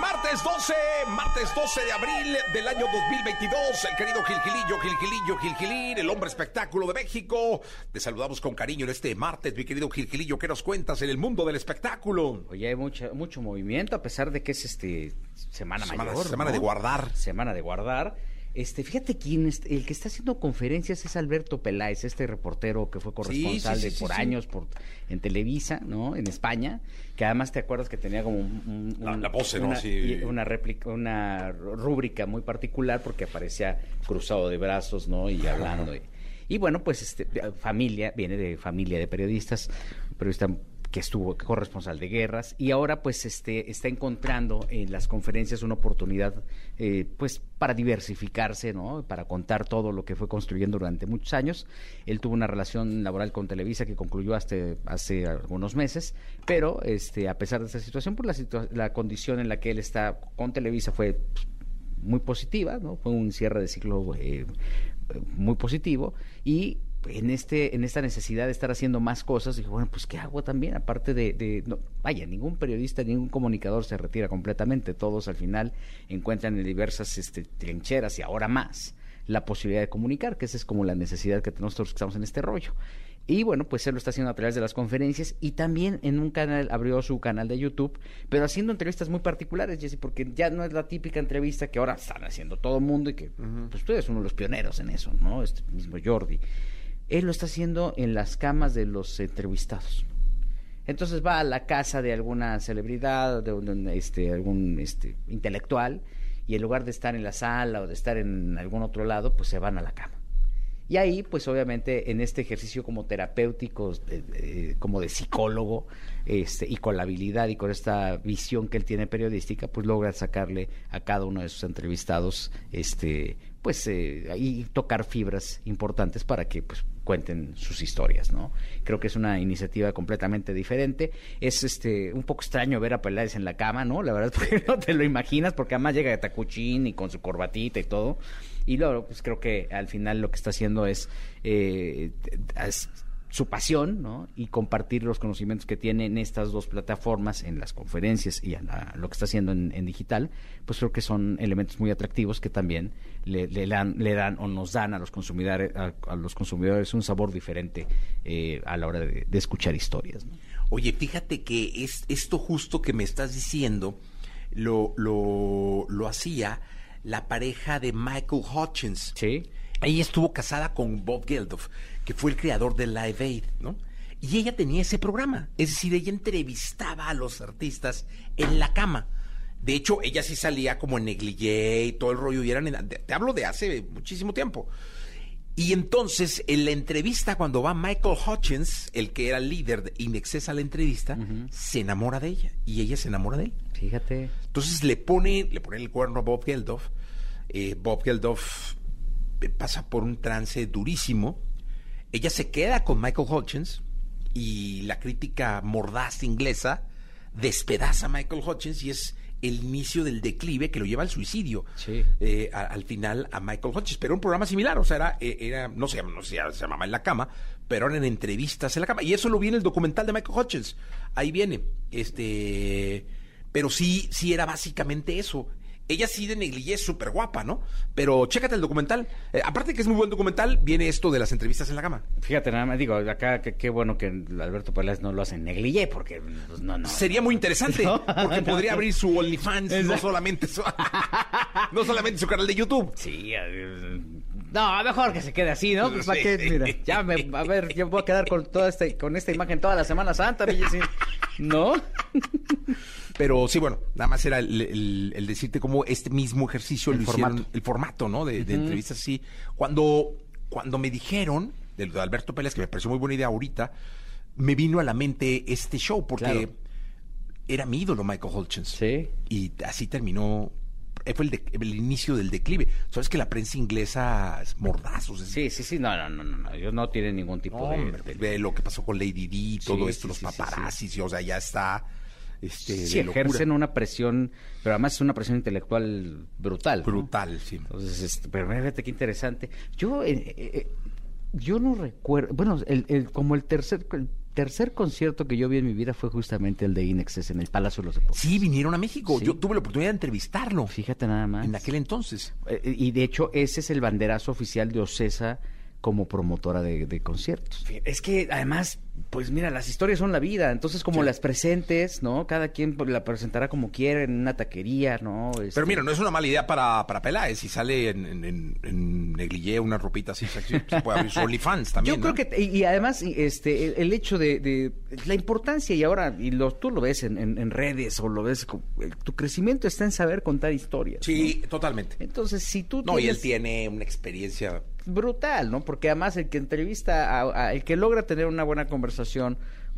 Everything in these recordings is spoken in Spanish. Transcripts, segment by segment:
Martes 12, martes 12 de abril del año 2022, el querido Gilgilillo, Gilgilillo, Gilgilín, el hombre espectáculo de México. Te saludamos con cariño en este martes, mi querido Gilgilillo. ¿Qué nos cuentas en el mundo del espectáculo? Oye, hay mucha, mucho movimiento, a pesar de que es este Semana, Semana- Mayor. semana ¿no? de guardar. Semana de guardar. Este, fíjate quién es- el que está haciendo conferencias es Alberto Peláez, este reportero que fue corresponsal sí, de sí, por años por, en Televisa, ¿no? En España, que además te acuerdas que tenía como un, un- La- un- la pose, ¿no? una, y una réplica, una rúbrica muy particular porque aparecía cruzado de brazos, ¿no? Y hablando. Y, y bueno, pues este, familia, viene de familia de periodistas, periodista que estuvo corresponsal de guerras y ahora pues este está encontrando en las conferencias una oportunidad eh, pues para diversificarse no para contar todo lo que fue construyendo durante muchos años él tuvo una relación laboral con Televisa que concluyó hasta hace algunos meses pero este a pesar de esta situación por la situa- la condición en la que él está con Televisa fue pues, muy positiva, ¿no? Fue un cierre de ciclo eh, muy positivo y en este en esta necesidad de estar haciendo más cosas dije bueno pues qué hago también aparte de, de- no, vaya ningún periodista ningún comunicador se retira completamente todos al final encuentran en diversas este, trincheras y ahora más la posibilidad de comunicar que esa es como la necesidad que tenemos todos que estamos en este rollo y bueno, pues él lo está haciendo a través de las conferencias y también en un canal, abrió su canal de YouTube, pero haciendo entrevistas muy particulares, Jesse, porque ya no es la típica entrevista que ahora están haciendo todo el mundo y que pues tú eres uno de los pioneros en eso, ¿no? Este mismo Jordi. Él lo está haciendo en las camas de los entrevistados. Entonces va a la casa de alguna celebridad, de este, algún este, intelectual, y en lugar de estar en la sala o de estar en algún otro lado, pues se van a la cama. Y ahí, pues obviamente, en este ejercicio como terapéutico, de- de- como de psicólogo, este, y con la habilidad y con esta visión que él tiene periodística, pues logra sacarle a cada uno de sus entrevistados, este, pues, eh, ahí tocar fibras importantes para que, pues, cuenten sus historias, ¿no? Creo que es una iniciativa completamente diferente. Es, este, un poco extraño ver a Peláez en la cama, ¿no? La verdad, porque no te lo imaginas, porque además llega de tacuchín y con su corbatita y todo. Y luego, pues creo que al final lo que está haciendo es, eh, es su pasión, ¿no? Y compartir los conocimientos que tiene en estas dos plataformas, en las conferencias y en la- lo que está haciendo en, en digital, pues creo que son elementos muy atractivos que también le, le dan, le dan o nos dan a los consumidores, a, a los consumidores un sabor diferente eh, a la hora de, de escuchar historias. ¿no? Oye, fíjate que es esto justo que me estás diciendo lo, lo, lo hacía la pareja de Michael Hutchins. Sí. Ella estuvo casada con Bob Geldof, que fue el creador de Live Aid, ¿no? Y ella tenía ese programa. Es decir, ella entrevistaba a los artistas en la cama. De hecho, ella sí salía como en negligé y todo el rollo. Y eran en- te hablo de hace muchísimo tiempo. Y entonces, en la entrevista, cuando va Michael Hutchins, el que era líder de Inexcesa a la entrevista, se enamora de ella. Y ella se enamora de él. Fíjate. Entonces le pone, le pone el cuerno a Bob Geldof. Eh, Bob Geldof pasa por un trance durísimo. Ella se queda con Michael Hutchins y la crítica mordaz inglesa despedaza a Michael Hutchins y es el inicio del declive que lo lleva al suicidio. Sí. Eh, a- al final a Michael Hutchins, pero un programa similar, o sea, era, eh, era no sé, no sé, se llamaba En la cama, pero eran entrevistas en la cama. Y eso lo vi en el documental de Michael Hutchins. Ahí viene. Este, pero sí, sí era básicamente eso. Ella sí de negligé es súper guapa, ¿no? Pero chécate el documental. Eh, aparte que es muy buen documental, viene esto de las entrevistas en la cama. Fíjate, nada más digo, acá qué bueno que Alberto Peláez no lo hace en negligé, porque pues, no, no. Sería muy interesante, No, porque podría abrir su OnlyFans, no solamente su, no solamente su canal de YouTube. Sí, eh, no, mejor que se quede así, ¿no? Pues. Mira, ya me, a ver, yo voy a quedar con toda esta, con esta imagen toda la Semana Santa, mi Jessy. ¿no? Pero sí, bueno, nada más era el, el- el decirte cómo este mismo ejercicio El lo hicieron, formato. el formato, ¿no? De, de entrevistas así. Cuando, cuando me dijeron, de Alberto Pérez, que me pareció muy buena idea ahorita, me vino a la mente este show, porque Claro. era mi ídolo Michael Hutchins. Sí. Y así terminó, eh, fue el, de- el inicio del declive. Sabes que la prensa inglesa es mordazos. es- Sí, sí, sí, no, no, no, no, no, ellos no tienen ningún tipo no, de- de... lo que pasó con Lady Di, todo Sí, esto, sí, los sí, sí, paparazzis, y, o sea, ya está este, Sí, de ejercen una presión, pero además es una presión intelectual brutal. ¿no? Brutal, sí. Entonces, este, pero fíjate qué interesante. Yo, eh, eh, eh, yo no recuerdo, bueno, el, el- como el tercer, el tercer concierto que yo vi en mi vida fue justamente el de Inexes en el Palacio de los Deportes. Sí, vinieron a México. Sí. Yo tuve la oportunidad de entrevistarlo Fíjate nada más. en aquel entonces. Y de hecho, ese es el banderazo oficial de Ocesa como promotora de, de conciertos. Es que además, pues mira, las historias son la vida, entonces como las presentes, ¿no? Cada quien pues, la presentará como quiera en una taquería, ¿no? Este, Pero mira, no es una mala idea para, para Peláez. Si sale en, en, en, en negligé, una ropita así sexy, se puede abrir su OnlyFans también. Yo creo que, y, y además, este, el, el hecho de, de la importancia, y ahora, y lo, tú lo ves en, redes o lo ves, tu crecimiento está en saber contar historias. Sí, totalmente. Entonces, si tú No, y él tiene una experiencia. brutal, ¿no? Porque además el que entrevista, a, a- el que logra tener una buena conversación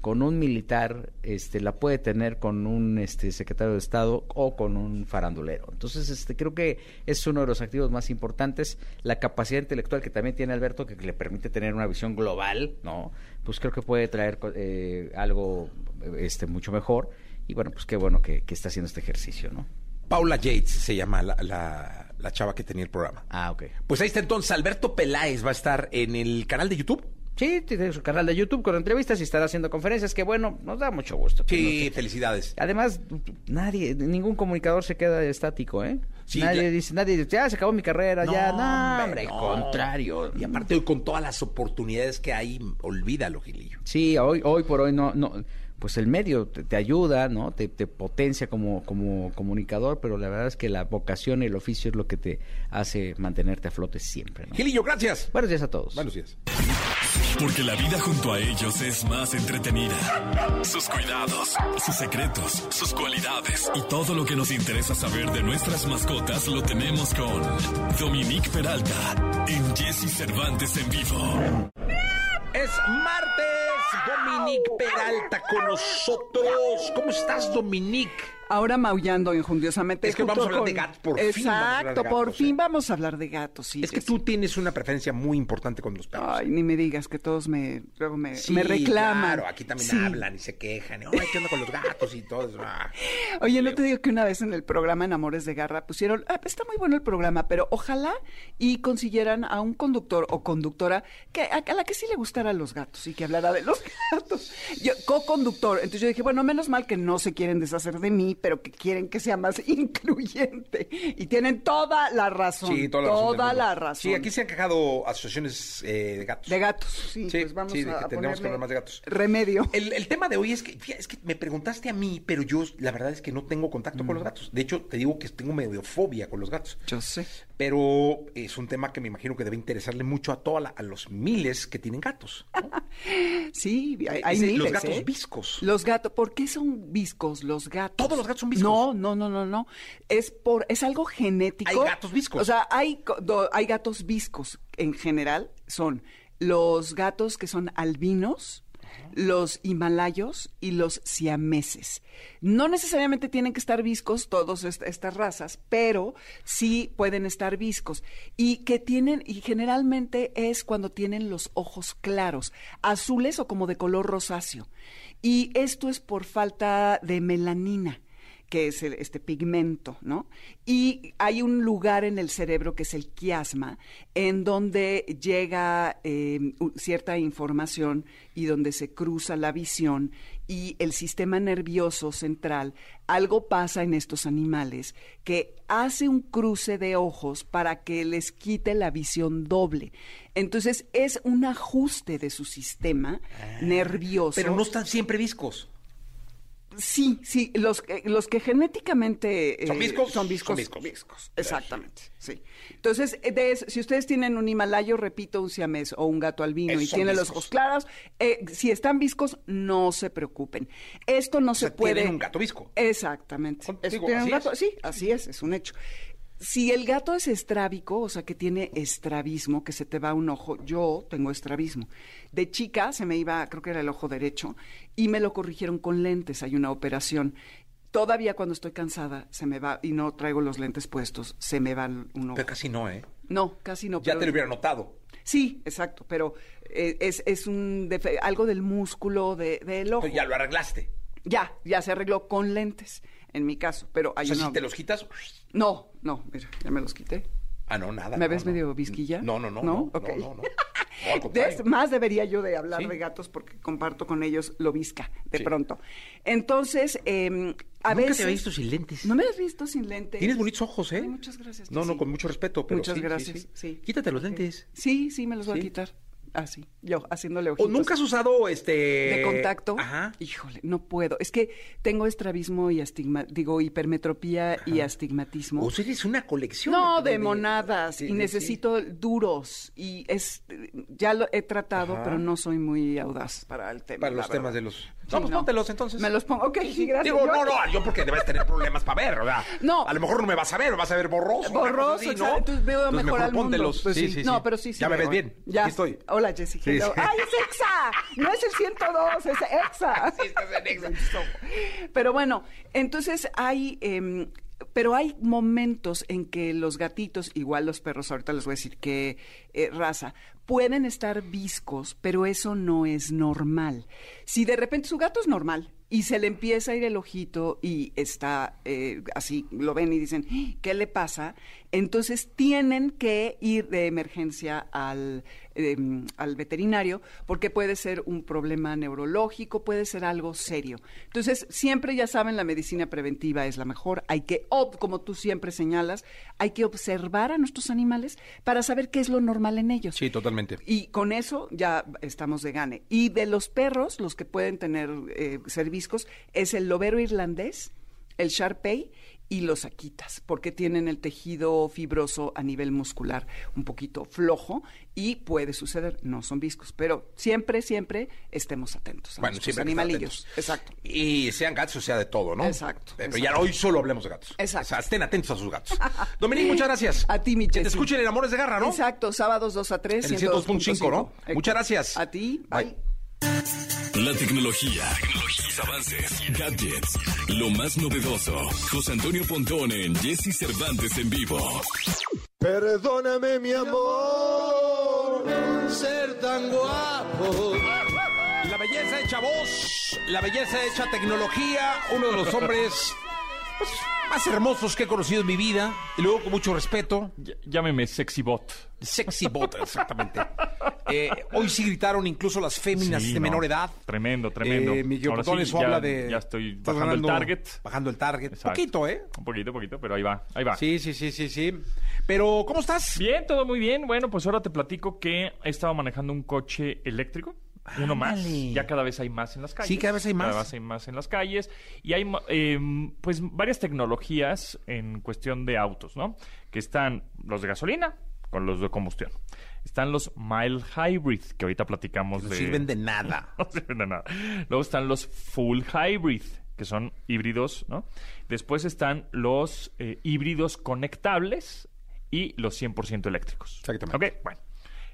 con un militar, este, la puede tener con un este, secretario de Estado o con un farandulero. Entonces, este, creo que es uno de los activos más importantes, la capacidad intelectual que también tiene Alberto, que le permite tener una visión global, ¿no? Pues creo que puede traer eh, algo este, mucho mejor. Y bueno, pues qué bueno que, que está haciendo este ejercicio, ¿no? Paula Yates se llama la, la, la chava que tenía el programa. Ah, ok. Pues ahí está entonces. Alberto Peláez va a estar en el canal de YouTube. Sí, tiene su canal de YouTube con entrevistas y estará haciendo conferencias, que bueno, nos da mucho gusto. Sí, nos- felicidades. Además, nadie, ningún comunicador se queda estático, ¿eh? Sí, nadie la- dice, nadie dice, ya se acabó mi carrera, ya, no, hombre, no. contrario. Y aparte hoy con todas las oportunidades que hay, olvídalo, Gilillo. Sí, hoy, hoy por hoy no, no, pues el medio te, te ayuda, ¿no? Te, te potencia como, como comunicador, pero la verdad es que la vocación y el oficio es lo que te hace mantenerte a flote siempre, ¿no? Gilillo, gracias. Buenos días a todos. Buenos días. Porque la vida junto a ellos es más entretenida. Sus cuidados, sus secretos, sus cualidades y todo lo que nos interesa saber de nuestras mascotas lo tenemos con Dominique Peralta en Jesse Cervantes en vivo. Es martes, Dominique Peralta con nosotros. ¿Cómo estás, Dominique? Ahora maullando injundiosamente. Es que vamos a hablar con- de gatos, por fin Exacto, por fin vamos a hablar de gatos, sí. es que sí, tú tienes una preferencia muy importante con los perros. Ay, ni me digas que todos me, luego me, Sí, me reclaman. Claro, aquí también hablan y se quejan. Ay, ¿qué onda con los gatos y todo eso? Ah. Oye, no te digo que una vez en el programa En Amores de Garra pusieron, ah, está muy bueno el programa, pero ojalá y consiguieran a un conductor o conductora que a, a la que sí le gustaran los gatos y que hablara de los gatos. Yo, co-conductor. Entonces yo dije, bueno, menos mal que no se quieren deshacer de mí, pero que quieren que sea más incluyente. Y tienen toda la razón. Sí, toda la razón. Toda la razón. Sí, aquí se han quejado asociaciones eh, de gatos. De gatos, sí, Sí, pues vamos sí, de a, que que hablar más de gatos. Remedio. El, el tema de hoy es que, fíjate, es que me preguntaste a mí, pero yo la verdad es que no tengo contacto con los gatos. De hecho, te digo que tengo medio fobia con los gatos. Yo sé. Pero es un tema que me imagino que debe interesarle mucho a toda la- a los miles que tienen gatos. ¿no? Sí, hay, hay los miles, gatos ¿eh? viscos. Los gatos, ¿por qué son viscos los gatos? ¿Todos los gatos son viscos? No, no, no, no, no. Es por, es algo genético. Hay gatos viscos. O sea, hay, do- hay gatos viscos en general. Son los gatos que son albinos, los himalayos y los siameses. No necesariamente tienen que estar viscos todas estas razas, pero sí pueden estar viscos. Y que tienen, y generalmente es cuando tienen los ojos claros, azules o como de color rosáceo. Y esto es por falta de melanina que es el- este pigmento, ¿no? Y hay un lugar en el cerebro que es el quiasma, en donde llega eh, u- cierta información y donde se cruza la visión y el sistema nervioso central. Algo pasa en estos animales que hace un cruce de ojos para que les quite la visión doble. Entonces es un ajuste de su sistema nervioso. Pero no están siempre viscos. Sí, sí, los, que- los que genéticamente... eh, ¿Son viscos? Son viscos. Son viscos. exactamente, sí. Entonces, eh, de eso, si ustedes tienen un himalayo, repito, un siamés o un gato albino Esos y tienen los ojos claros, eh, si están viscos, no se preocupen. Esto no O sea, se puede... tienen un gato visco. Exactamente. Digo, tiene un así gato- es. Sí, así es, es un hecho. Si el gato es estrábico, o sea, que tiene estrabismo, que se te va un ojo, yo tengo estrabismo. De chica se me iba, creo que era el ojo derecho, y me lo corrigieron con lentes, hay una operación. Todavía cuando estoy cansada se me va, y no traigo los lentes puestos, se me va un ojo. Pero casi no, ¿eh? No, casi no. Ya pero- te lo hubiera notado. Sí, exacto, pero eh, es, es un algo del músculo de- del ojo. Pero ya lo arreglaste. Ya, ya se arregló con lentes, en mi caso, pero O hay sea, una- si te los quitas... No, no, mira, ya me los quité. Ah, no, nada. ¿Me no, ves no. medio visquilla? No, no, no. ¿No? No, no. Más debería yo de hablar Sí. de gatos porque comparto con ellos lo visca, de Sí. pronto. Entonces, eh, a Nunca veces... te había visto sin lentes. ¿No me has visto sin lentes? Tienes bonitos ojos, ¿eh? Ay, muchas gracias. No, no, sí. con mucho respeto, pero Muchas gracias, sí. Quítate los lentes. Sí, sí, me los voy a quitar. Así, yo, haciéndole ¿O ojitos. nunca has usado este... de contacto. Ajá. Híjole, no puedo. Es que tengo estrabismo y astigma, digo, hipermetropía y astigmatismo. O sea, eres una colección. No, de monadas sí, y sí, necesito duros y es ya lo he tratado, Ajá. pero no soy muy audaz para el tema. Para los temas de los... No, pues no. póntelos entonces. Me los pongo. Ok, sí, gracias. Digo, Yo- no, no, yo porque debes tener problemas para ver, ¿verdad? No. A lo mejor no me vas a ver, vas a ver borroso. Borroso, así, exacto. Entonces veo mejor al mundo. póntelos. Pues sí, sí. sí, No, pero sí, sí Ya me ves bien. Ya. Aquí estoy. Hola. Sí, sí. ¡Ay, es EXA! No es el 102, es EXA. Sí, estás en Exa. Pero bueno, entonces hay... em, pero hay momentos en que los gatitos, igual los perros, ahorita les voy a decir qué eh, raza, pueden estar viscos, pero eso no es normal. Si de repente su gato es normal y se le empieza a ir el ojito y está eh, así, lo ven y dicen, "¡Ah! ¿qué le pasa? Entonces tienen que ir de emergencia al, em, al veterinario porque puede ser un problema neurológico, puede ser algo serio. Entonces, siempre ya saben, la medicina preventiva es la mejor. Hay que, como tú siempre señalas, hay que observar a nuestros animales para saber qué es lo normal en ellos. Sí, totalmente. Y con eso ya estamos de gane. Y de los perros, los que pueden tener eh, ser es el lobero irlandés, el Sharpei y los Akitas, porque tienen el tejido fibroso a nivel muscular un poquito flojo y puede suceder, no son viscos, pero siempre, siempre estemos atentos a Bueno, nuestros animalillos. atentos. Exacto. Y sean gatos o sea de todo, ¿no? Exacto, Eh, Pero exacto. ya hoy solo hablemos de gatos. Exacto. O sea, estén atentos a sus gatos. Dominique, muchas gracias. A ti, mi Que te escuchen en Amores de Garra, ¿no? Exacto, sábados 2 a 3. En el 102.5, ¿no? Muchas gracias. A ti, Bye. bye. La tecnología, sus avances, gadgets, lo más novedoso. José Antonio Pontón en Jesse Cervantes en vivo. Perdóname mi amor, ser tan guapo. La belleza hecha voz, la belleza hecha tecnología, uno de los hombres pues, más hermosos que he conocido en mi vida. Y luego con mucho respeto, Ll- Llámeme sexy bot. sexy bot, exactamente. Eh, hoy sí gritaron incluso las féminas Sí, de no. menor edad. Tremendo, tremendo. Eh, Miguel Ahora Botón, sí, eso ya- habla de... ya estoy bajando el target. Bajando el target. Exacto. Poquito, ¿eh? Un poquito, poquito, pero ahí va, ahí va. Sí, sí, sí, sí, sí. Pero, ¿cómo estás? Bien, todo muy bien. Bueno, pues ahora te platico que he estado manejando un coche eléctrico. Uno más. Ya cada vez hay más en las calles. Sí, cada vez hay más. Cada vez hay más en las calles. Y hay, em, pues, varias tecnologías en cuestión de autos, ¿no? Que están los de gasolina con los de combustión. Están los mild hybrid, que ahorita platicamos No de... sirven de nada. no sirven de nada. Luego están los full hybrid, que son híbridos, ¿no? Después están los eh, híbridos conectables y los 100% eléctricos. Exactamente. Ok, bueno.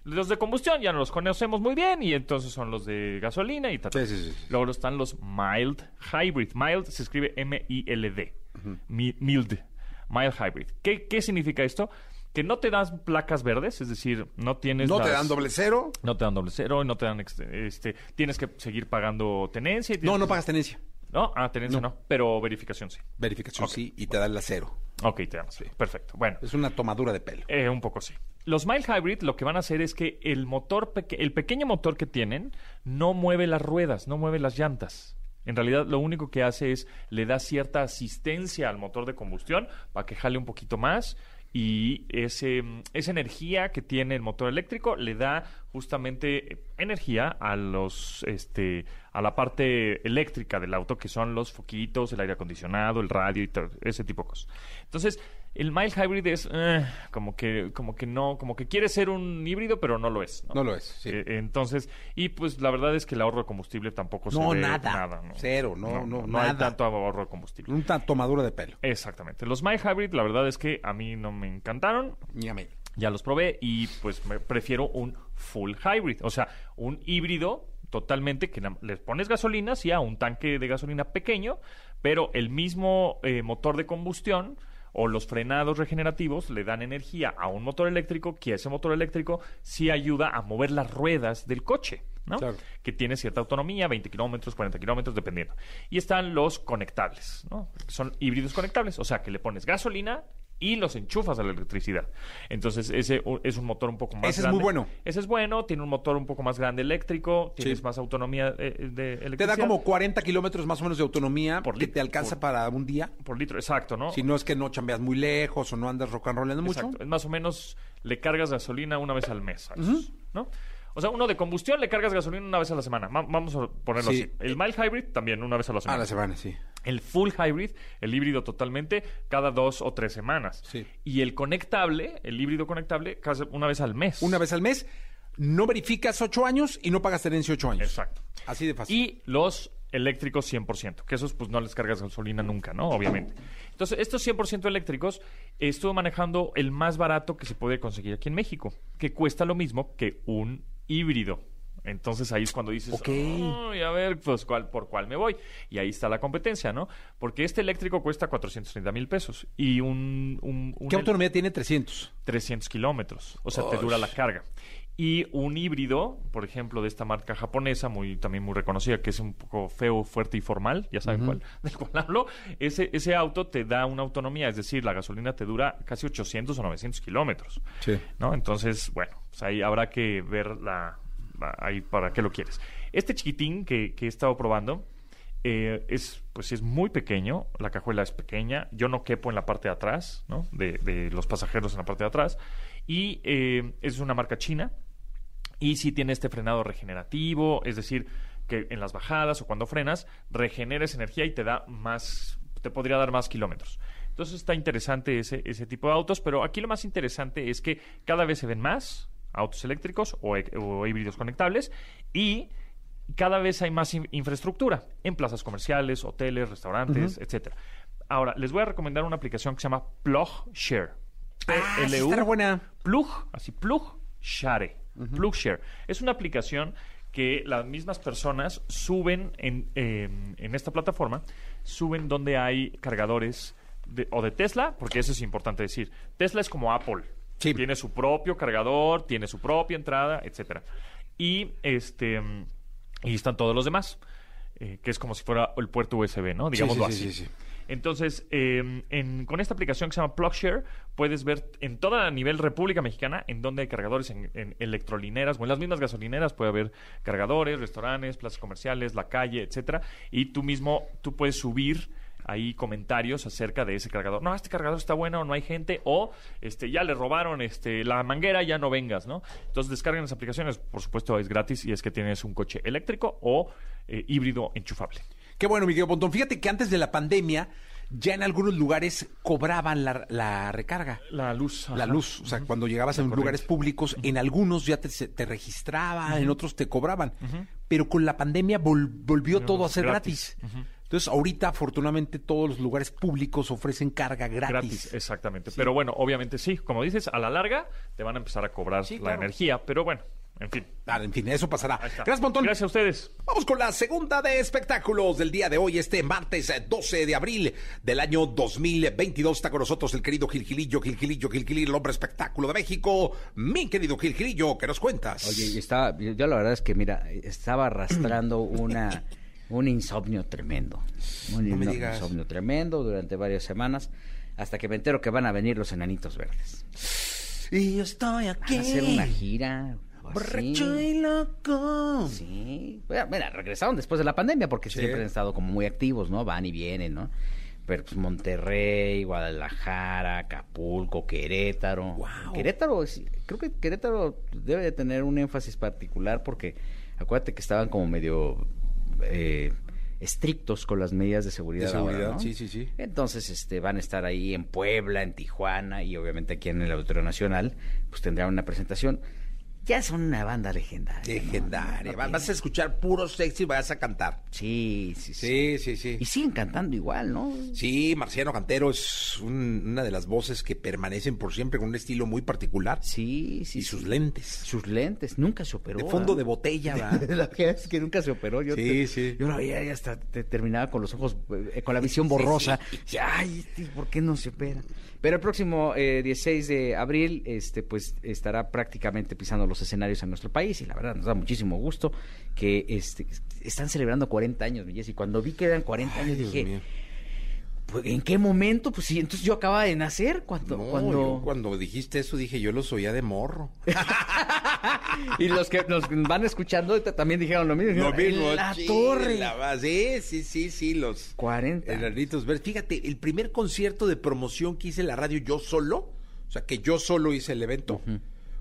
Los de combustión ya los conocemos muy bien y entonces son los de gasolina y tal. Sí, sí, sí. Luego están los mild hybrid. Mild se escribe M-I-L-D. Mi- Mild. Mild hybrid. ¿Qué, ¿Qué significa esto? Que no te dan placas verdes, es decir, no tienes No te dan doble cero. no te dan doble cero, no te dan, este, tienes que seguir pagando tenencia. y No, no pagas tenencia. No, ah, tenencia no, No. pero verificación sí. Verificación sí y te dan la cero. Ok, te damos. Perfecto. Bueno, Es una tomadura de pelo. eh, un poco sí. Los mild hybrid lo que van a hacer es que el motor, peque- el pequeño motor que tienen, no mueve las ruedas, no mueve las llantas. En realidad, lo único que hace es le da cierta asistencia al motor de combustión para que jale un poquito más y ese, esa energía que tiene el motor eléctrico le da justamente energía a los este a la parte eléctrica del auto que son los foquitos, el aire acondicionado, el radio y todo ese tipo de cosas. Entonces, el mild hybrid es eh, como que como que no, como que quiere ser un híbrido pero no lo es. No lo es, sí. Eh, entonces, y pues la verdad es que el ahorro de combustible tampoco No, se ve nada. ¿no? Cero, no, no, no hay nada. tanto ahorro de combustible. Una tomadura de pelo. Exactamente. Los mild hybrid, la verdad es que a mí no me encantaron. Ni a mí. Ya los probé y pues me prefiero un full hybrid, o sea, un híbrido totalmente que les pones gasolina, sí, a un tanque de gasolina pequeño, pero el mismo eh, motor de combustión o los frenados regenerativos le dan energía a un motor eléctrico, que ese motor eléctrico sí ayuda a mover las ruedas del coche. ¿no? Claro. Que tiene cierta autonomía, 20 kilómetros, 40 kilómetros, dependiendo. Y están los conectables, ¿no? Son híbridos conectables, o sea, que le pones gasolina y los enchufas a la electricidad. Entonces, ese es un motor un poco más Ese es grande. muy bueno. Ese es bueno, tiene un motor un poco más grande eléctrico, tienes Sí. más autonomía eh, de electricidad. Te da como 40 kilómetros más o menos de autonomía Por que te alcanza por- para un día. por litro, exacto, ¿no? Si no es que no chambeas muy lejos o no andas rock and rollando mucho. Exacto. Es más o menos le cargas gasolina una vez al mes, a ¿no? O sea, uno de combustión le cargas gasolina una vez a la semana. Ma- vamos a ponerlo Sí. así. El mild hybrid también una vez a la A semana. la semana, sí. El full hybrid, el híbrido totalmente, cada dos o tres semanas. Sí. Y el conectable, el híbrido conectable, casi una vez al mes. Una vez al mes, no verificas ocho años y no pagas tenencia ocho años. Exacto. Así de fácil. Y los eléctricos 100%, que esos pues no les cargas gasolina nunca, ¿no? Obviamente. Entonces, estos 100% eléctricos estuve manejando el más barato que se puede conseguir aquí en México, que cuesta lo mismo que un híbrido. Entonces ahí es cuando dices, Ok. "Ay, a ver, pues ¿cuál, por cuál me voy. Y ahí está la competencia, ¿no? Porque este eléctrico cuesta 430 mil pesos y un... un, un ¿Qué autonomía tiene? 300. 300 kilómetros. O sea, te dura la carga. Y un híbrido, por ejemplo, de esta marca japonesa, muy también muy reconocida, que es un poco feo, fuerte y formal, ya saben cuál, del cual hablo, ese, ese auto te da una autonomía, es decir, la gasolina te dura casi 800 o 900 kilómetros. Sí. ¿no? Entonces, bueno, pues ahí habrá que ver la- ahí para qué lo quieres. Este chiquitín que, que he estado probando eh, es, pues es muy pequeño, la cajuela es pequeña, yo no quepo en la parte de atrás, ¿no? De, los pasajeros en la parte de atrás, y eh, es una marca china, y sí tiene este frenado regenerativo, es decir, que en las bajadas o cuando frenas, regeneres energía y te da más, te podría dar más kilómetros. Entonces está interesante ese tipo de autos, pero aquí lo más interesante es que cada vez se ven más autos eléctricos o, e- o híbridos conectables y cada vez hay más in- infraestructura en plazas comerciales, hoteles, restaurantes, etcétera. Ahora, les voy a recomendar una aplicación que se llama PlugShare. Ah, P-L-U, estará buena. Plug, así Plug Share. Plug Share. Es una aplicación que las mismas personas suben en, eh, en esta plataforma, suben donde hay cargadores de- o de Tesla, porque eso es importante decir. Tesla es como Apple. Sí. Tiene su propio cargador, tiene su propia entrada, etcétera. Y este y están todos los demás, eh, que es como si fuera el puerto USB, ¿no? Digámoslo sí, así. sí, sí. Entonces, eh, en- con esta aplicación que se llama PlugShare, puedes ver en toda a nivel República Mexicana en donde hay cargadores en, en electrolineras o en las mismas gasolineras puede haber cargadores, restaurantes, plazas comerciales, la calle, etcétera. Y tú mismo, tú puedes subir ahí comentarios acerca de ese cargador. No, este cargador está bueno, o no hay gente, o este ya le robaron este la manguera, ya no vengas, ¿no? Entonces descarguen las aplicaciones, por supuesto es gratis y es que tienes un coche eléctrico o eh, híbrido enchufable. Qué bueno, Miguel Pontón. Fíjate que antes de la pandemia, ya en algunos lugares cobraban la, la recarga. La luz. La ajá. luz, o sea, cuando llegabas a corriente. lugares públicos, en algunos ya te, se- te registraban, en otros te cobraban. Pero con la pandemia vol- volvió todo a ser gratis. gratis. Entonces, ahorita, afortunadamente, todos los lugares públicos ofrecen carga gratis. Gratis, exactamente. Pero bueno, obviamente sí, como dices, a la larga te van a empezar a cobrar Sí, la claro. energía, pero bueno, en fin. Ah, en fin, eso pasará. Gracias, Pontón. Gracias a ustedes. Vamos con la segunda de espectáculos del día de hoy, este martes eh, 12 de abril del año 2022. Está con nosotros el querido Gilgilillo, Gilgilillo, Gilgilillo, el hombre espectáculo de México. Mi querido Gilgilillo, ¿qué nos cuentas? Oye, estaba, yo la verdad es que, mira, estaba arrastrando una, un insomnio tremendo. Un No insomnio tremendo durante varias semanas, hasta que me entero que van a venir los enanitos verdes. y yo estoy Van aquí. a hacer una gira. Borracho y loco. Sí. Mira, mira, regresaron después de la pandemia porque Sí. siempre han estado como muy activos, ¿no? Van y vienen, ¿no? Pero pues Monterrey, Guadalajara, Acapulco, Querétaro. Guau. Querétaro, creo que Querétaro debe de tener un énfasis particular porque acuérdate que estaban como medio eh, estrictos con las medidas de seguridad. De ahora, seguridad, ¿no? sí, sí, sí. Entonces, este, van a estar ahí en Puebla, en Tijuana y obviamente aquí en el Auditorio Nacional, pues tendrán una presentación. Ya son una banda legendaria. ¿no? Legendaria. No Vas a escuchar puro sexy y vas a cantar. Sí, sí, sí. Sí, sí, sí. Y siguen cantando igual, ¿no? Sí, Marciano Cantero es un- una de las voces que permanecen por siempre con un estilo muy particular. Sí, sí. y sí. sus lentes. Sus lentes. Nunca se operó. De fondo ¿verdad? de botella, va. La que es que nunca se operó. Yo Sí, te- sí. Yo la veía y hasta te- terminaba con los ojos, eh, con la visión borrosa. Decía, Ay, ¿por qué no se opera? Pero el próximo eh, 16 de abril, este, pues estará prácticamente pisando los escenarios en nuestro país y la verdad nos da muchísimo gusto que este, están celebrando 40 años, Jessy. Cuando vi que eran 40 años Dios dije, mío. Pues, ¿en qué momento? Pues sí, entonces yo acababa de nacer cuando... No, cuando... yo cuando dijiste eso dije, yo los oía de morro. Y los que nos van escuchando también dijeron lo mismo. Lo mismo, "En la sí, torre. la sí, sí, sí, los 40. enanitos verdes. Fíjate, el primer concierto de promoción que hice en la radio yo solo, o sea, que yo solo hice el evento,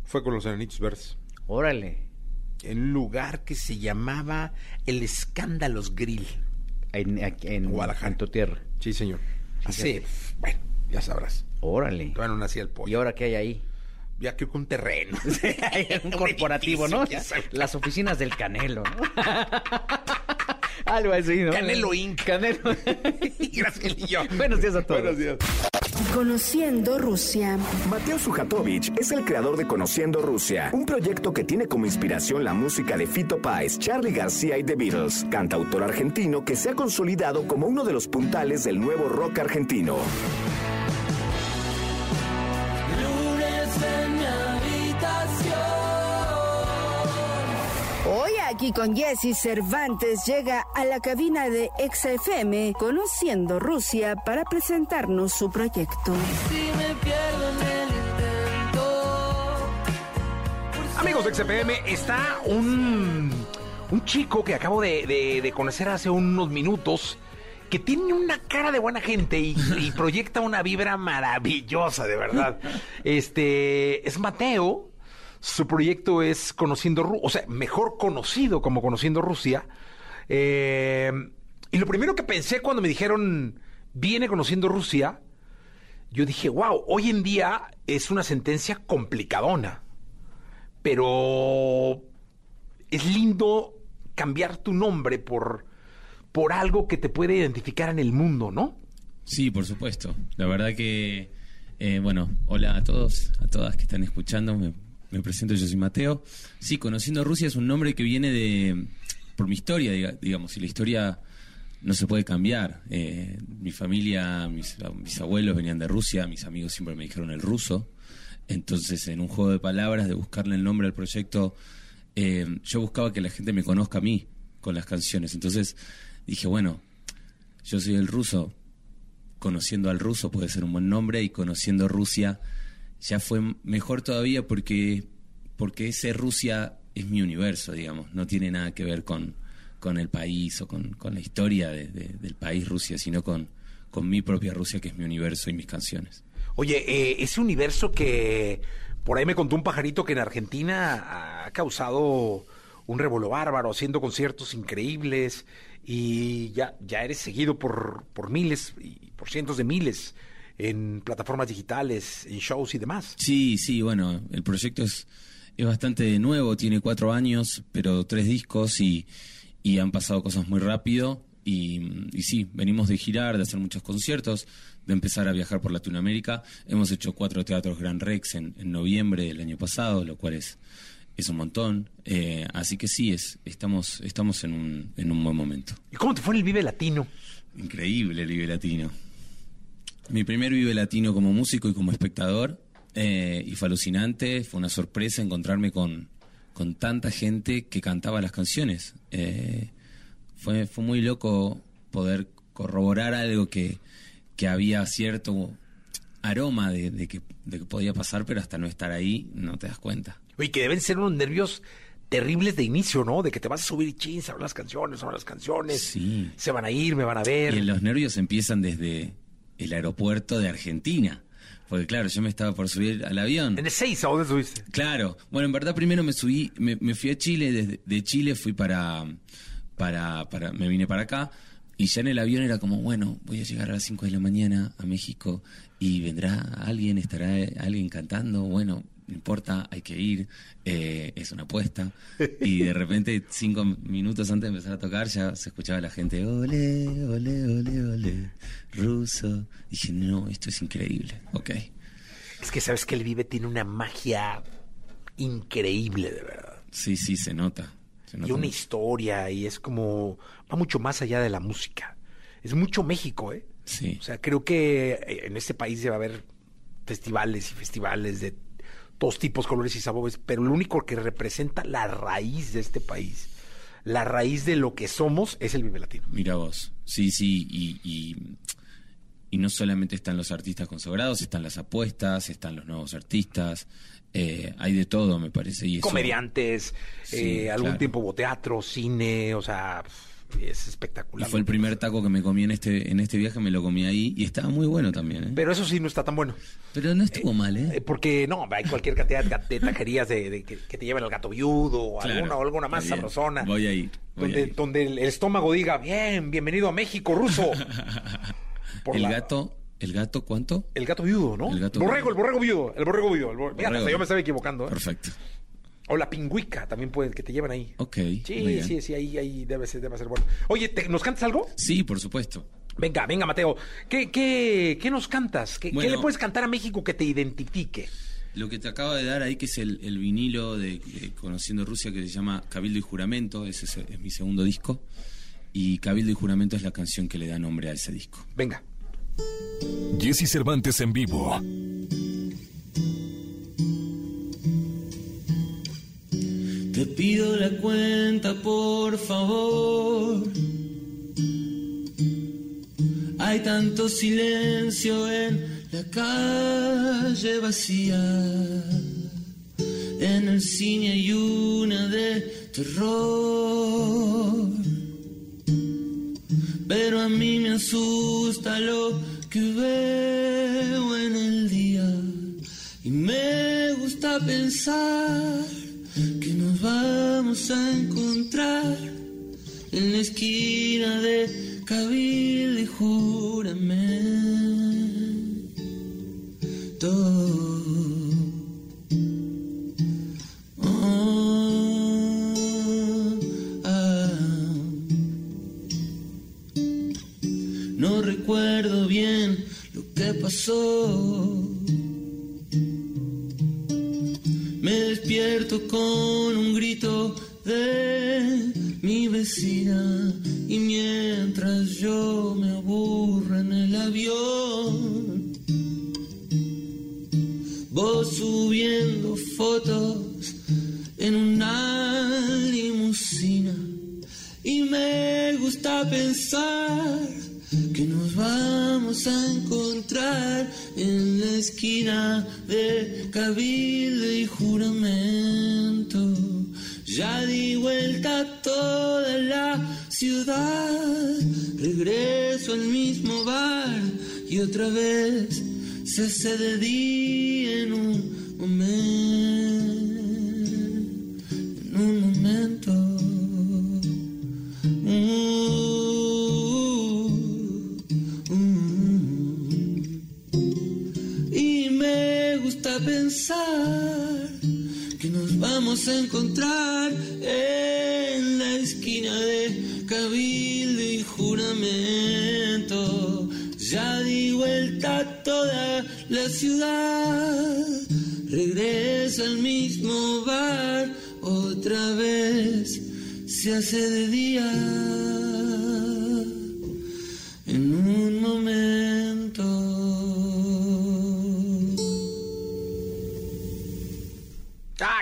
fue con los enanitos verdes. Órale. En un lugar que se llamaba El Escándalos Grill. En, en Guadalajara. En tu tierra. Sí, señor. Así, bueno, ya sabrás. Órale. Todavía no nacía el ¿Y pollo. ahora qué hay ahí? Ya creo que un terreno. un corporativo, ¿no? edificio. Las oficinas del Canelo, ¿no? Algo así, ¿no? Canelo Inc. Canelo. Gracias, y yo. Buenos días a todos. Buenos días. Conociendo Rusia. Mateo Sujatovich es el creador de Conociendo Rusia, un proyecto que tiene como inspiración la música de Fito Páez, Charlie García y The Beatles, cantautor argentino que se ha consolidado como uno de los puntales del nuevo rock argentino. Aquí con Jesse Cervantes llega a la cabina de XFM Conociendo Rusia para presentarnos su proyecto. Amigos de XFM, está un, un chico que acabo de, de- de conocer hace unos minutos que tiene una cara de buena gente y, y proyecta una vibra maravillosa, de verdad. Este es Mateo. Su proyecto es Conociendo Rusia, o sea, mejor conocido como Conociendo Rusia. Eh, y lo primero que pensé cuando me dijeron, viene Conociendo Rusia, yo dije, wow, hoy en día es una sentencia complicadona pero es lindo cambiar tu nombre por, por algo que te puede identificar en el mundo, ¿no? Sí, por supuesto. La verdad que, eh, bueno, hola a todos, a todas que están escuchando. Me, me presento, yo soy Mateo. Sí, conociendo Rusia es un nombre que viene de por mi historia, diga- digamos, y la historia no se puede cambiar. Eh, mi familia, mis, mis abuelos venían de Rusia, mis amigos siempre me dijeron el ruso. Entonces, en un juego de palabras, de buscarle el nombre al proyecto, eh, yo buscaba que la gente me conozca a mí con las canciones. Entonces dije, bueno, yo soy el ruso, conociendo al ruso puede ser un buen nombre y conociendo Rusia ya fue mejor todavía porque porque ese Rusia es mi universo, digamos, no tiene nada que ver con, con el país o con, con la historia de- de- del país Rusia, sino con, con mi propia Rusia que es mi universo y mis canciones. Oye, eh, ese universo que por ahí me contó un pajarito que en Argentina ha causado un revuelo bárbaro, haciendo conciertos increíbles y ya, ya eres seguido por, por miles y por cientos de miles en plataformas digitales, en shows y demás. Sí, sí, bueno, el proyecto es, es bastante nuevo, tiene cuatro años, pero tres discos y, y han pasado cosas muy rápido. Y, y sí, venimos de girar, de hacer muchos conciertos, de empezar a viajar por Latinoamérica. Hemos hecho cuatro teatros Gran Rex en, en noviembre del año pasado, lo cual es, es un montón. Eh, así que sí, es, estamos, estamos en un, en un buen momento. ¿Y cómo te fue en el Vive Latino? Increíble el Vive Latino. Mi primer Vive Latino como músico y como espectador, eh, y fue alucinante, fue una sorpresa encontrarme con, con tanta gente que cantaba las canciones. Eh, fue, fue muy loco poder corroborar algo que, que había cierto aroma de, de que, de que podía pasar, pero hasta no estar ahí no te das cuenta. Oye, que deben ser unos nervios terribles de inicio, ¿no? De que te vas a subir y chin, sabrán las canciones, sabrán las canciones. Sí. Se van a ir, me van a ver. Y los nervios empiezan desde el aeropuerto de Argentina. Porque claro, yo me estaba por subir al avión. En Ezeiza, ¿dónde estuviste? Claro. Bueno, en verdad primero me subí, me, me fui a Chile, desde de Chile fui para, para, para, me vine para acá. Y ya en el avión era como, bueno, voy a llegar a las 5 de la mañana a México y vendrá alguien, estará alguien cantando. Bueno, no importa, hay que ir, eh, es una apuesta. Y de repente, cinco minutos antes de empezar a tocar, ya se escuchaba la gente, ole, ole, ole, ole, ruso. Dije, no, esto es increíble, ok. Es que sabes que el Vive tiene una magia increíble, de verdad. Sí, sí, se nota. se Y una mucho. historia, y es como. va mucho más allá de la música. Es mucho México, ¿eh? Sí. O sea, creo que eh, en este país debe haber festivales y festivales de todos tipos, colores y sabores, pero lo único que representa la raíz de este país, la raíz de lo que somos, es el Vive Latino. Mira vos, sí, sí, y, y, y no solamente están los artistas consagrados, están las apuestas, están los nuevos artistas, eh, hay de todo, me parece. Y eso- Comediantes, Sí, eh, algún claro. tiempo hubo teatro, cine, o sea, es Y espectacular. fue el primer taco que me comí en este, en este viaje, me lo comí ahí y estaba muy bueno también. ¿eh? Pero eso sí no está tan bueno. Pero no estuvo mal, Eh, ¿eh? Porque no, hay cualquier cantidad de, taquerías de, de que, que te lleven al gato viudo o Claro. alguna, o alguna más bien. sabrosona. Voy a ir, voy donde, donde el, el estómago diga, bien, bienvenido a México, ruso. Por el la- gato, ¿el gato cuánto? El gato viudo, ¿no? El gato borrego, viudo. el borrego viudo, el borrego viudo. El bor- Mira, Borrego. yo me estaba equivocando. ¿eh? Perfecto. O la pingüica también puede, que te lleven ahí. Ok. Sí, sí, sí, ahí, ahí debe ser, debe ser bueno. Oye, ¿te- ¿nos cantas algo? Sí, por supuesto. Venga, venga, Mateo. ¿Qué, qué, qué nos cantas? ¿Qué, le puedes cantar a México que te identifique? Lo que te acaba de dar ahí, que es el, el vinilo de, de Conociendo Rusia, que se llama Cabildo y Juramento, ese es, es mi segundo disco. Y Cabildo y Juramento es la canción que le da nombre a ese disco. Venga. Jesse Cervantes en vivo. Te pido la cuenta, por favor. Hay tanto silencio en la calle vacía. En el cine hay una de terror. Pero a mí me asusta lo que veo en el día. Y me gusta pensar vamos a encontrar en la esquina de Cabildo y Juramento. Ah, ah. No recuerdo bien lo que pasó. Me despierto con un mi vecina y mientras yo me aburro en el avión, vos subiendo fotos en una limusina y me gusta pensar que nos vamos a encontrar en la esquina de Cabildo y Juramento. Ya di vuelta a toda la ciudad, regreso al mismo bar y otra vez se hace día en un momento. En un momento. Y me gusta pensar a encontrar en la esquina de Cabildo y Juramento. Ya di vuelta toda la ciudad, regreso al mismo bar, otra vez se hace de día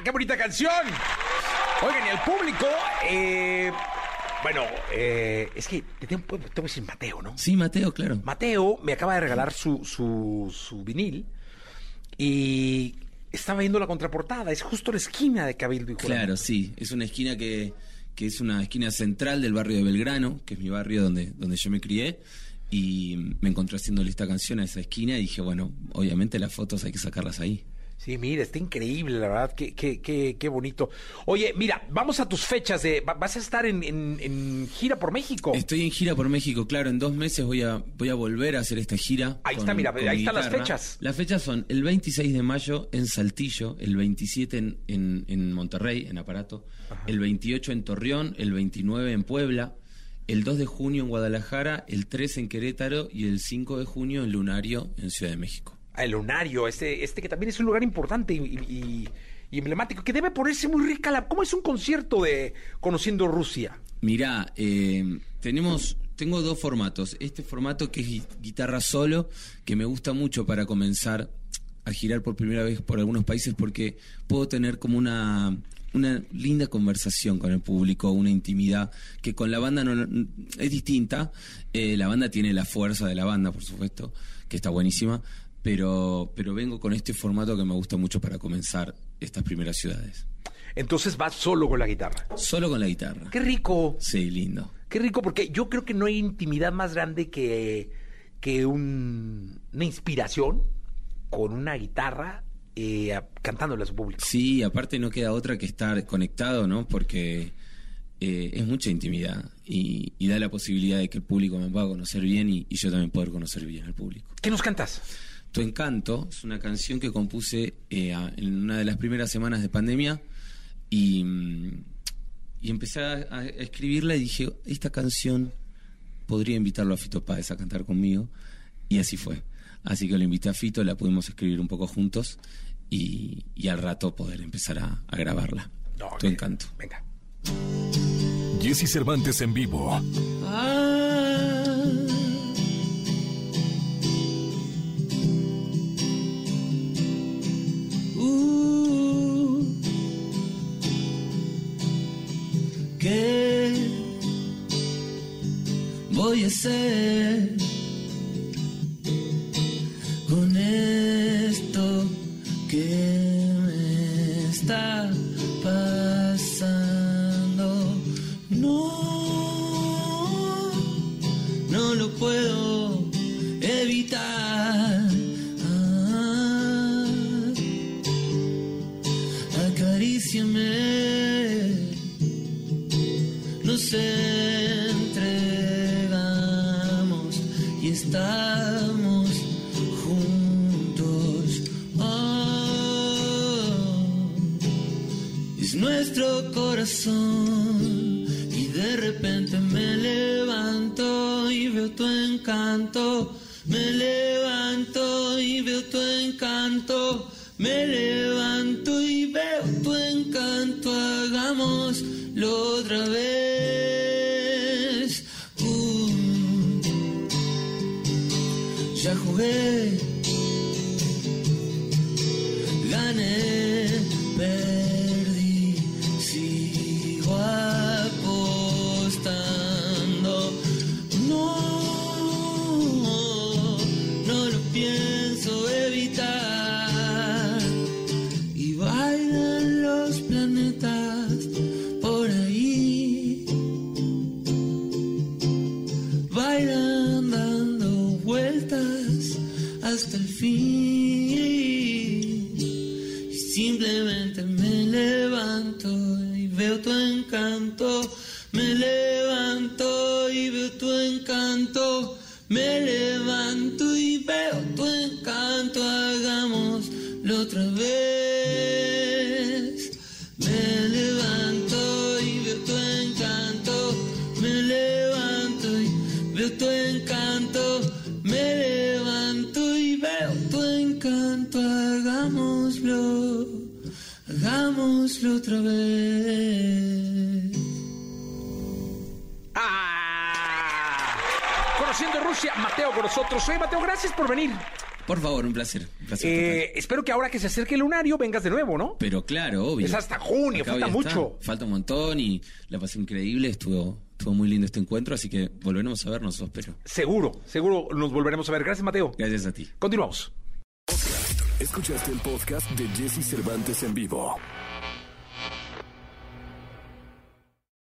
qué bonita canción! Oigan, y el público, eh, bueno, eh, es que te tengo, te voy a decir Mateo, ¿no? Sí, Mateo, claro. Mateo me acaba de regalar su, su, su vinil y estaba viendo la contraportada. Es justo la esquina de Cabildo y Juramento. Claro, sí. Es una esquina que, que es una esquina central del barrio de Belgrano, que es mi barrio donde, donde yo me crié. Y me encontré haciéndole esta canción a esa esquina y dije, bueno, obviamente las fotos hay que sacarlas ahí. Sí, mira, está increíble, la verdad, qué, qué, qué, qué bonito. Oye, mira, vamos a tus fechas de... va- Vas a estar en, en- en gira por México. Estoy en gira por México, claro. En dos meses voy a, voy a volver a hacer esta gira. Ahí está, mira, ahí están las fechas. Las fechas son el 26 de mayo en Saltillo, el 27 en, en, en Monterrey, en Aparato, el 28 en Torreón, el 29 en Puebla, el 2 de junio en Guadalajara, el 3 en Querétaro y el 5 de junio en Lunario, en Ciudad de México. El Lunario, este, este que también es un lugar importante y, emblemático, que debe ponerse muy rica. La, ¿Cómo es un concierto de Conociendo Rusia? Mirá, eh, tenemos, tengo dos formatos. Este formato que es gui- guitarra solo, que me gusta mucho para comenzar a girar por primera vez por algunos países porque puedo tener como una una linda conversación con el público, una intimidad que con la banda no, no- es distinta. Eh, la banda tiene la fuerza de la banda, por supuesto, que está buenísima, pero, pero vengo con este formato que me gusta mucho para comenzar estas primeras ciudades. Entonces vas solo con la guitarra. Solo con la guitarra. Qué rico. Sí, lindo. Qué rico, porque yo creo que no hay intimidad más grande que, que un- una inspiración con una guitarra eh, cantándole a su público. Sí, aparte no queda otra que estar conectado, ¿no? Porque eh, es mucha intimidad y, y da la posibilidad de que el público me pueda conocer bien y, y yo también poder conocer bien al público. ¿Qué nos cantas? Tu Encanto es una canción que compuse eh, en una de las primeras semanas de pandemia y, mm, y empecé a, a escribirla y dije, esta canción podría invitarlo a Fito Páez a cantar conmigo y así fue. Así que lo invité a Fito, la pudimos escribir un poco juntos y, y al rato poder empezar a, a grabarla. No, tu Encanto. Venga. Jesse Cervantes en vivo. Uh, voy a nuestro corazón y de repente me levanto y veo tu encanto. Me levanto y veo tu encanto. Me levanto y veo tu encanto. Hagámoslo otra vez. Uh, ya jugué nosotros. Oye, Mateo, gracias por venir. Por favor, un placer. Un placer Eh, espero que ahora que se acerque el lunario vengas de nuevo, ¿no? Pero claro, obvio. Es hasta junio, Acá falta mucho. Falta un montón y la pasé increíble. Estuvo, estuvo muy lindo este encuentro, así que volveremos a vernos, espero. Seguro, seguro nos volveremos a ver. Gracias, Mateo. Gracias a ti. Continuamos. Escuchaste el podcast de Jesse Cervantes en vivo.